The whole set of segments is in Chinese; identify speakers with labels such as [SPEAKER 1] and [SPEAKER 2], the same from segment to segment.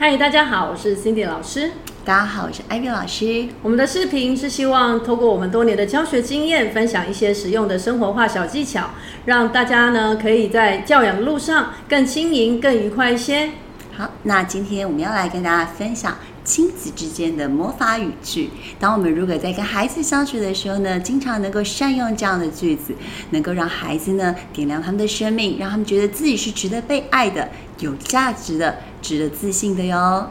[SPEAKER 1] 嗨，大家好，我是 Cindy 老师。
[SPEAKER 2] 大家好，我是 Ivy 老师。
[SPEAKER 1] 我们的视频是希望透过我们多年的教学经验，分享一些实用的生活化小技巧，让大家呢可以在教养的路上更轻盈、更愉快一些。
[SPEAKER 2] 好，那今天我们要来跟大家分享亲子之间的魔法语句。当我们如果在跟孩子相处的时候呢，经常能够善用这样的句子，能够让孩子呢点亮他们的生命，让他们觉得自己是值得被爱的、有价值的、值得自信的哟。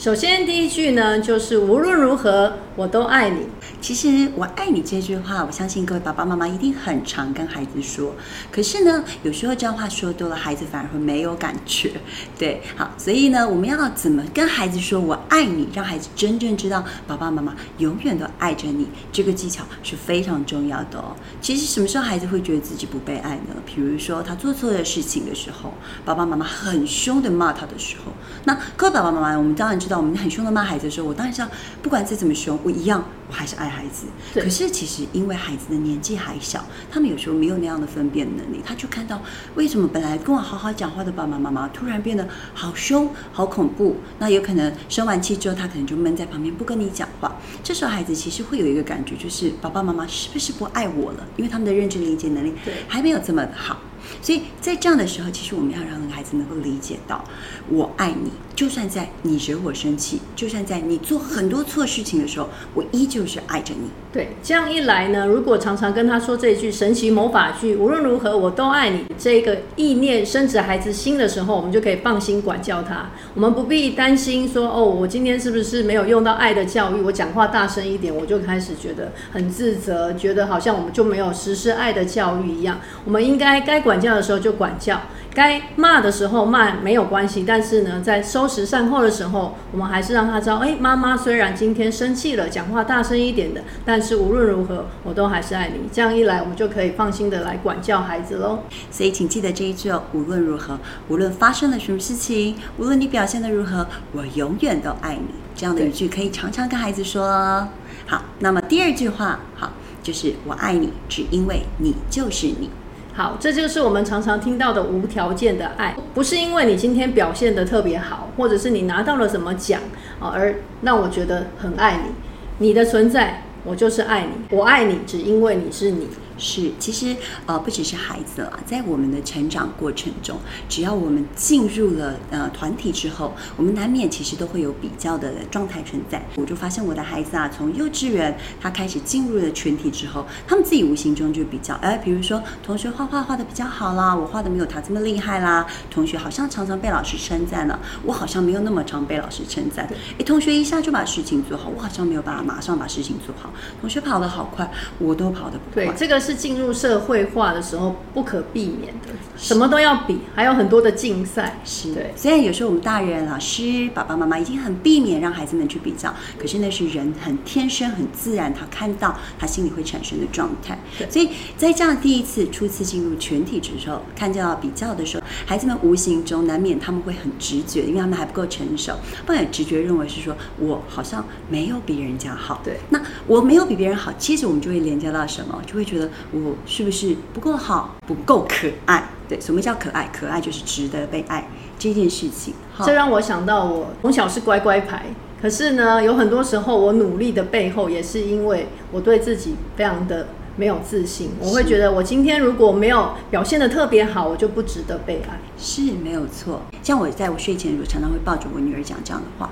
[SPEAKER 1] 首先，第一句呢，就是无论如何，我都爱你。
[SPEAKER 2] 其实“我爱你”这句话，我相信各位爸爸妈妈一定很常跟孩子说。可是呢，有时候这样话说多了，孩子反而会没有感觉。对，好，所以呢，我们要怎么跟孩子说“我爱你”，让孩子真正知道爸爸妈妈永远都爱着你，这个技巧是非常重要的哦。其实，什么时候孩子会觉得自己不被爱呢？比如说，他做错了事情的时候，爸爸妈妈很凶的骂他的时候，那各位爸爸妈妈，我们当然知道，我们很凶的骂孩子的时候，我当然知道，不管再怎么凶，我一样。我还是爱孩子，可是其实因为孩子的年纪还小，他们有时候没有那样的分辨能力，他就看到为什么本来跟我好好讲话的爸爸妈妈突然变得好凶、好恐怖。那有可能生完气之后，他可能就闷在旁边不跟你讲话。这时候孩子其实会有一个感觉，就是爸爸妈妈是不是不爱我了？因为他们的认知理解能力还没有这么好。所以在这样的时候，其实我们要让孩子能够理解到，我爱你。就算在你惹我生气，就算在你做很多错事情的时候，我依旧是爱着你。
[SPEAKER 1] 对，这样一来呢，如果常常跟他说这句神奇魔法句“无论如何我都爱你”，这个意念升至孩子心的时候，我们就可以放心管教他。我们不必担心说：“哦，我今天是不是没有用到爱的教育？我讲话大声一点，我就开始觉得很自责，觉得好像我们就没有实施爱的教育一样。”我们应该该管教的时候就管教。该骂的时候骂没有关系，但是呢，在收拾善后的时候，我们还是让他知道，哎，妈妈虽然今天生气了，讲话大声一点的，但是无论如何，我都还是爱你。这样一来，我们就可以放心的来管教孩子喽。
[SPEAKER 2] 所以，请记得这一句哦，无论如何，无论发生了什么事情，无论你表现的如何，我永远都爱你。这样的语句可以常常跟孩子说。好，那么第二句话，好，就是我爱你，只因为你就是你。
[SPEAKER 1] 好，这就是我们常常听到的无条件的爱，不是因为你今天表现得特别好，或者是你拿到了什么奖啊，而让我觉得很爱你，你的存在。我就是爱你，我爱你，只因为你是你。
[SPEAKER 2] 是，其实呃，不只是孩子了，在我们的成长过程中，只要我们进入了呃团体之后，我们难免其实都会有比较的状态存在。我就发现我的孩子啊，从幼稚园他开始进入了群体之后，他们自己无形中就比较，哎，比如说同学画画画的比较好啦，我画的没有他这么厉害啦。同学好像常常被老师称赞了，我好像没有那么常被老师称赞。哎，同学一下就把事情做好，我好像没有办法马上把事情做好。同学跑得好快，我都跑得不快。
[SPEAKER 1] 对，这个是进入社会化的时候不可避免的，什么都要比，还有很多的竞赛。
[SPEAKER 2] 是，对。虽然有时候我们大人、老师、爸爸妈妈已经很避免让孩子们去比较，可是那是人很天生、很自然，他看到他心里会产生的状态。所以在这样第一次、初次进入群体之后，看见到比较的时候，孩子们无形中难免他们会很直觉，因为他们还不够成熟，不然直觉认为是说我好像没有比人家好。
[SPEAKER 1] 对，
[SPEAKER 2] 那我没有。比别人好，其实我们就会连接到什么？就会觉得我是不是不够好，不够可爱？对，什么叫可爱？可爱就是值得被爱这件事情。
[SPEAKER 1] 这让我想到，我从小是乖乖牌，可是呢，有很多时候我努力的背后，也是因为我对自己非常的。没有自信，我会觉得我今天如果没有表现的特别好，我就不值得被爱。
[SPEAKER 2] 是没有错。像我在我睡前，我常常会抱着我女儿讲这样的话：“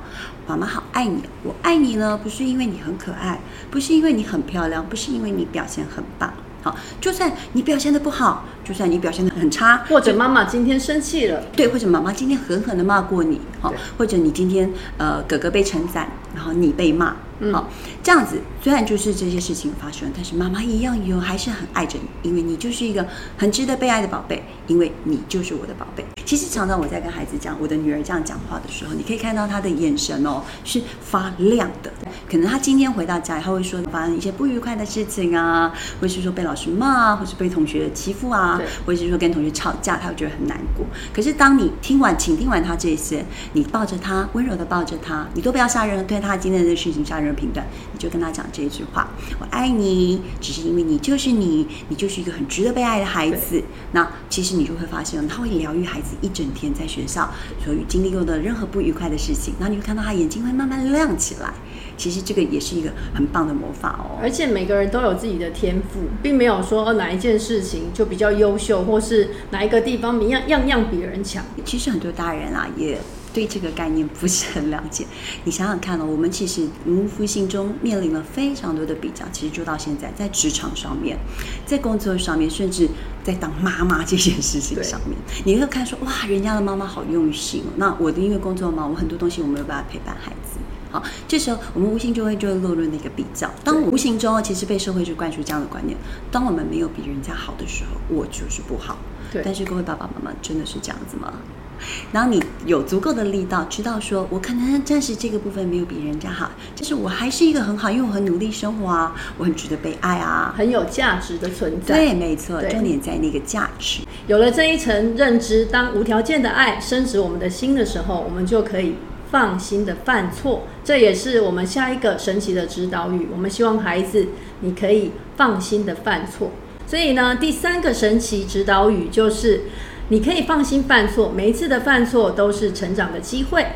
[SPEAKER 2] 妈妈好爱你，我爱你呢，不是因为你很可爱，不是因为你很漂亮，不是因为你表现很棒。好，就算你表现的不好，就算你表现的很差，
[SPEAKER 1] 或者妈妈今天生气了，
[SPEAKER 2] 对，或者妈妈今天狠狠的骂过你，好，或者你今天呃哥哥被称赞，然后你被骂。”好，这样子虽然就是这些事情发生，但是妈妈一样有还是很爱着你，因为你就是一个很值得被爱的宝贝，因为你就是我的宝贝。其实常常我在跟孩子讲，我的女儿这样讲话的时候，你可以看到她的眼神哦是发亮的。可能她今天回到家，她会说发生一些不愉快的事情啊，或是说被老师骂，或是被同学欺负啊，或者是说跟同学吵架，她会觉得很难过。可是当你听完，请听完她这些，你抱着她，温柔的抱着她，你都不要杀人，对她今天的事情杀人。评断，你就跟她讲这句话：“我爱你，只是因为你就是你，你就是一个很值得被爱的孩子。”那其实你就会发现，他会疗愈孩子一整天在学校所经历过的任何不愉快的事情，然后你会看到他眼睛会慢慢亮起来。其实这个也是一个很棒的魔法哦。
[SPEAKER 1] 而且每个人都有自己的天赋，并没有说哪一件事情就比较优秀，或是哪一个地方一样样样比人强。
[SPEAKER 2] 其实很多大人啊，也对这个概念不是很了解。你想想看哦，我们其实无父性中面临了非常多的比较。其实就到现在，在职场上面，在工作上面，甚至在当妈妈这件事情上面，你会看说哇，人家的妈妈好用心哦。那我的因为工作忙，我很多东西我没有办法陪伴孩子。好，这时候我们无形就会就会落入那个比较。当无形中其实被社会去灌输这样的观念：当我们没有比人家好的时候，我就是不好。
[SPEAKER 1] 对。
[SPEAKER 2] 但是各位爸爸妈妈真的是这样子吗？然后你有足够的力道，知道说我可能暂时这个部分没有比人家好，但是我还是一个很好，因为我很努力生活啊，我很值得被爱啊，
[SPEAKER 1] 很有价值的存在。
[SPEAKER 2] 对，没错，重点在那个价值。
[SPEAKER 1] 有了这一层认知，当无条件的爱升值我们的心的时候，我们就可以。放心的犯错，这也是我们下一个神奇的指导语。我们希望孩子，你可以放心的犯错。所以呢，第三个神奇指导语就是，你可以放心犯错，每一次的犯错都是成长的机会。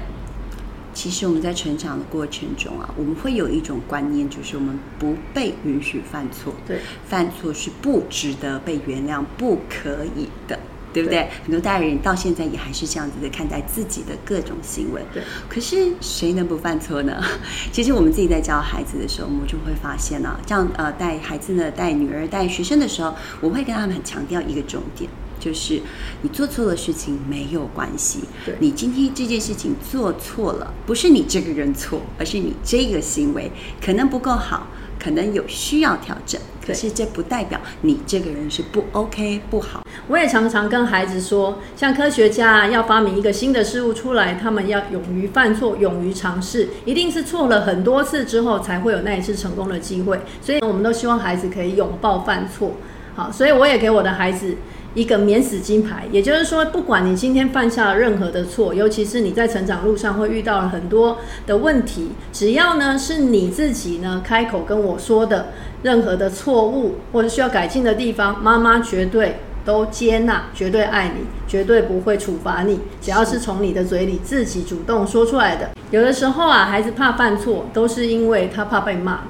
[SPEAKER 2] 其实我们在成长的过程中啊，我们会有一种观念，就是我们不被允许犯错。
[SPEAKER 1] 对，
[SPEAKER 2] 犯错是不值得被原谅，不可以的。对不对？很多大人到现在也还是这样子的看待自己的各种行为。
[SPEAKER 1] 对，
[SPEAKER 2] 可是谁能不犯错呢？其实我们自己在教孩子的时候，我们就会发现啊，这样呃带孩子呢，带女儿、带学生的时候，我会跟他们很强调一个重点，就是你做错了事情没有关系。
[SPEAKER 1] 对，
[SPEAKER 2] 你今天这件事情做错了，不是你这个人错，而是你这个行为可能不够好。可能有需要调整，可是这不代表你这个人是不 OK 不好。
[SPEAKER 1] 我也常常跟孩子说，像科学家要发明一个新的事物出来，他们要勇于犯错，勇于尝试，一定是错了很多次之后才会有那一次成功的机会。所以，我们都希望孩子可以拥抱犯错。好，所以我也给我的孩子。一个免死金牌，也就是说，不管你今天犯下了任何的错，尤其是你在成长路上会遇到了很多的问题，只要呢是你自己呢开口跟我说的任何的错误或者需要改进的地方，妈妈绝对都接纳，绝对爱你，绝对不会处罚你。只要是从你的嘴里自己主动说出来的，有的时候啊，孩子怕犯错，都是因为他怕被骂。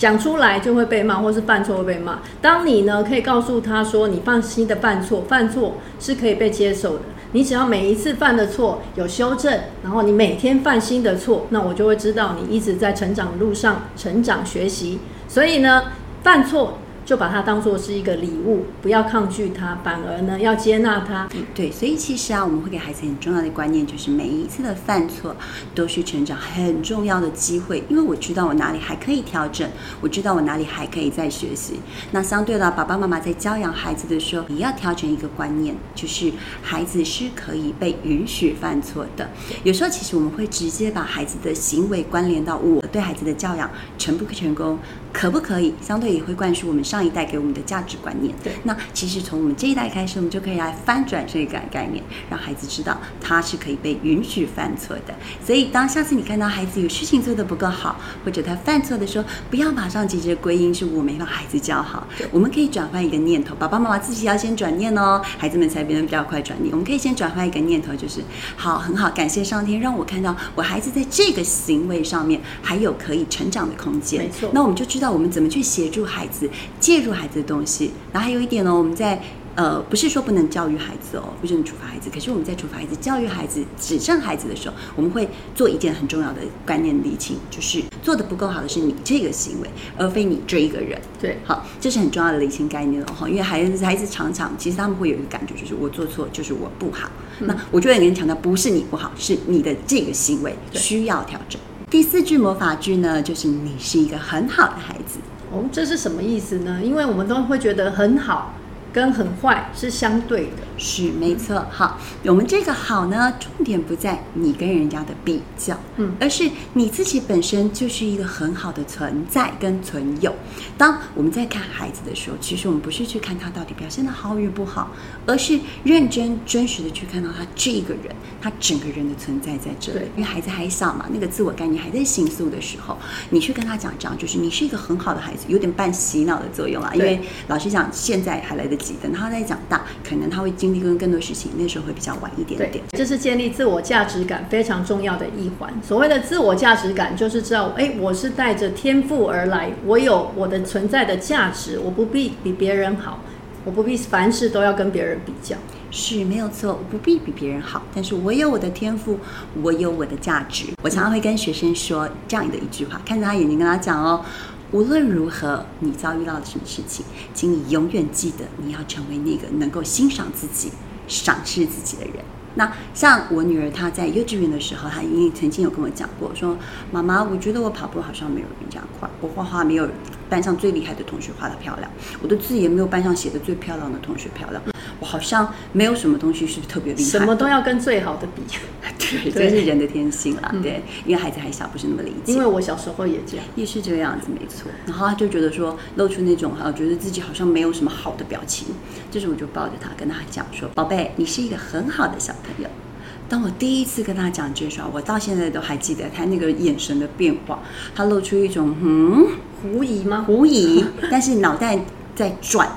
[SPEAKER 1] 讲出来就会被骂，或是犯错会被骂。当你呢可以告诉他说：“你放心的犯错，犯错是可以被接受的。你只要每一次犯的错有修正，然后你每天犯新的错，那我就会知道你一直在成长路上成长学习。所以呢，犯错。”就把它当做是一个礼物，不要抗拒它，反而呢要接纳它。
[SPEAKER 2] 对，所以其实啊，我们会给孩子很重要的观念，就是每一次的犯错都是成长很重要的机会，因为我知道我哪里还可以调整，我知道我哪里还可以再学习。那相对的，爸爸妈妈在教养孩子的时候，也要调整一个观念，就是孩子是可以被允许犯错的。有时候其实我们会直接把孩子的行为关联到我对孩子的教养成不成功。可不可以？相对也会灌输我们上一代给我们的价值观念。
[SPEAKER 1] 对，
[SPEAKER 2] 那其实从我们这一代开始，我们就可以来翻转这个概念，让孩子知道他是可以被允许犯错的。所以，当下次你看到孩子有事情做得不够好，或者他犯错的时候，不要马上急着归因是我没把孩子教好。我们可以转换一个念头，爸爸妈妈自己要先转念哦，孩子们才变得比较快转念。我们可以先转换一个念头，就是好，很好，感谢上天让我看到我孩子在这个行为上面还有可以成长的空间。
[SPEAKER 1] 没错，
[SPEAKER 2] 那我们就知。知道我们怎么去协助孩子介入孩子的东西，然后还有一点呢，我们在呃不是说不能教育孩子哦，不是处罚孩子，可是我们在处罚孩子、教育孩子、指正孩子的时候，我们会做一件很重要的观念理清，就是做的不够好的是你这个行为，而非你这一个人。
[SPEAKER 1] 对，
[SPEAKER 2] 好，这是很重要的理清概念了哈，因为孩子孩子常常其实他们会有一个感觉，就是我做错就是我不好。那我就会跟你强调，不是你不好，是你的这个行为需要调整。第四句魔法句呢，就是你是一个很好的孩子
[SPEAKER 1] 哦，这是什么意思呢？因为我们都会觉得很好。跟很坏是相对的，
[SPEAKER 2] 是没错。好，我们这个好呢，重点不在你跟人家的比较，
[SPEAKER 1] 嗯，
[SPEAKER 2] 而是你自己本身就是一个很好的存在跟存有。当我们在看孩子的时候，其实我们不是去看他到底表现的好与不好，而是认真真实的去看到他这个人，他整个人的存在在这里。因为孩子还小嘛，那个自我概念还在形塑的时候，你去跟他讲这样，就是你是一个很好的孩子，有点半洗脑的作用啊。因为老实讲，现在还来得及。等他再长大，可能他会经经历更多事情，那时候会比较晚一点点。，
[SPEAKER 1] 这是建立自我价值感非常重要的一环。所谓的自我价值感，就是知道，哎，我是带着天赋而来，我有我的存在的价值，我不必比别人好，我不必凡事都要跟别人比较。
[SPEAKER 2] 是没有错，我不必比别人好，但是我有我的天赋，我有我的价值。我常常会跟学生说这样的一句话，看着他眼睛跟他讲哦，无论如何你遭遇到了什么事情，请你永远记得你要成为那个能够欣赏自己、赏识自己的人。那像我女儿，她在幼稚园的时候，她因为曾经有跟我讲过，说妈妈，我觉得我跑步好像没有人家快，我画画没有班上最厉害的同学画得漂亮，我的字也没有班上写的最漂亮的同学漂亮，我好像没有什么东西是特别厉害，
[SPEAKER 1] 什么都要跟最好的比，
[SPEAKER 2] 对，
[SPEAKER 1] 对
[SPEAKER 2] 这是人的天性啦。
[SPEAKER 1] 嗯
[SPEAKER 2] 对，因为孩子还小，不是那么理解。
[SPEAKER 1] 因为我小时候也这样。
[SPEAKER 2] 也是这个样子，没错。然后他就觉得说，露出那种啊，觉得自己好像没有什么好的表情。这时我就抱着他跟他讲说：“宝贝，你是一个很好的小朋友。”当我第一次跟他讲这句话，我到现在都还记得他那个眼神的变化，他露出一种嗯
[SPEAKER 1] 狐疑吗？
[SPEAKER 2] 狐疑，但是脑袋在转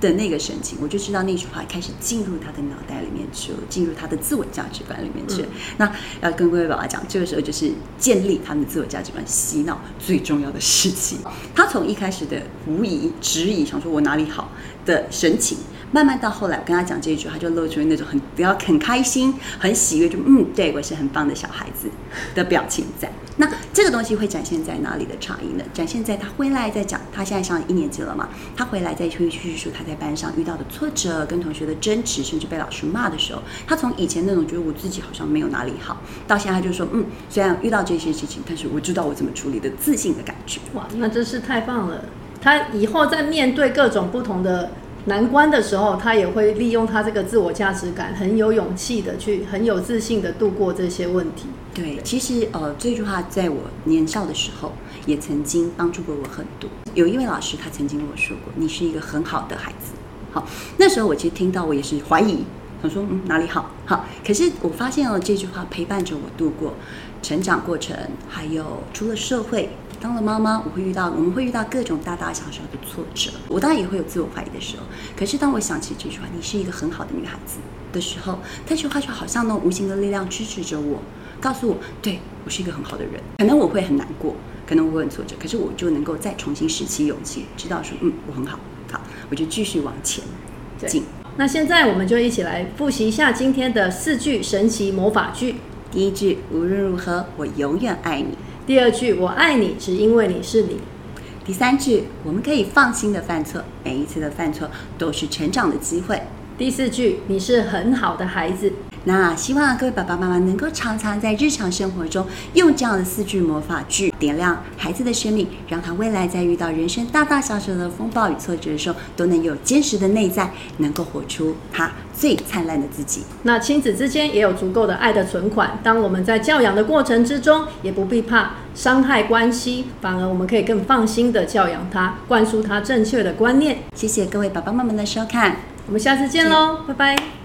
[SPEAKER 2] 的那个神情，我就知道那句话开始进入他的脑袋里面去了，进入他的自我价值观里面去了。那要跟各位爸爸讲，这个时候就是建立他们的自我价值观、洗脑最重要的事情。他从一开始的无疑、质疑，想说我哪里好的神情。慢慢到后来，我跟他讲这一句，他就露出那种很比较很开心、很喜悦，就嗯，对我是很棒的小孩子的表情在。那这个东西会展现在哪里的差异呢？展现在他回来再讲，他现在上一年级了嘛，他回来再去叙述他在班上遇到的挫折、跟同学的争执，甚至被老师骂的时候，他从以前那种觉得我自己好像没有哪里好，到现在他就说，嗯，虽然遇到这些事情，但是我知道我怎么处理的自信的感觉。
[SPEAKER 1] 哇，那真是太棒了！他以后在面对各种不同的难关的时候，他也会利用他这个自我价值感，很有勇气的去，很有自信的度过这些问题。
[SPEAKER 2] 对，其实呃，这句话在我年少的时候也曾经帮助过我很多。有一位老师他曾经跟我说过：“你是一个很好的孩子。”好，那时候我其实听到我也是怀疑，想说嗯哪里好好。可是我发现了这句话陪伴着我度过成长过程，还有出了社会。当了妈妈，我会遇到，我们会遇到各种大大小小的挫折，我当然也会有自我怀疑的时候。可是当我想起这句话“你是一个很好的女孩子”的时候，这句话就好像那种无形的力量支持着我，告诉我，对我是一个很好的人。可能我会很难过，可能我会很挫折，可是我就能够再重新拾起勇气，知道说，嗯，我很好，好，我就继续往前进。
[SPEAKER 1] 那现在我们就一起来复习一下今天的四句神奇魔法句。
[SPEAKER 2] 第一句，无论如何，我永远爱你。
[SPEAKER 1] 第二句，我爱你，只因为你是你。
[SPEAKER 2] 第三句，我们可以放心的犯错，每一次的犯错都是成长的机会。
[SPEAKER 1] 第四句，你是很好的孩子。
[SPEAKER 2] 那希望各位爸爸妈妈能够常常在日常生活中用这样的四句魔法句点亮孩子的生命，让他未来在遇到人生大大小小的风暴与挫折的时候，都能有坚实的内在，能够活出他最灿烂的自己。
[SPEAKER 1] 那亲子之间也有足够的爱的存款，当我们在教养的过程之中，也不必怕伤害关系，反而我们可以更放心的教养他，灌输他正确的观念。
[SPEAKER 2] 谢谢各位爸爸妈妈的收看。
[SPEAKER 1] 我们下次见喽，拜拜。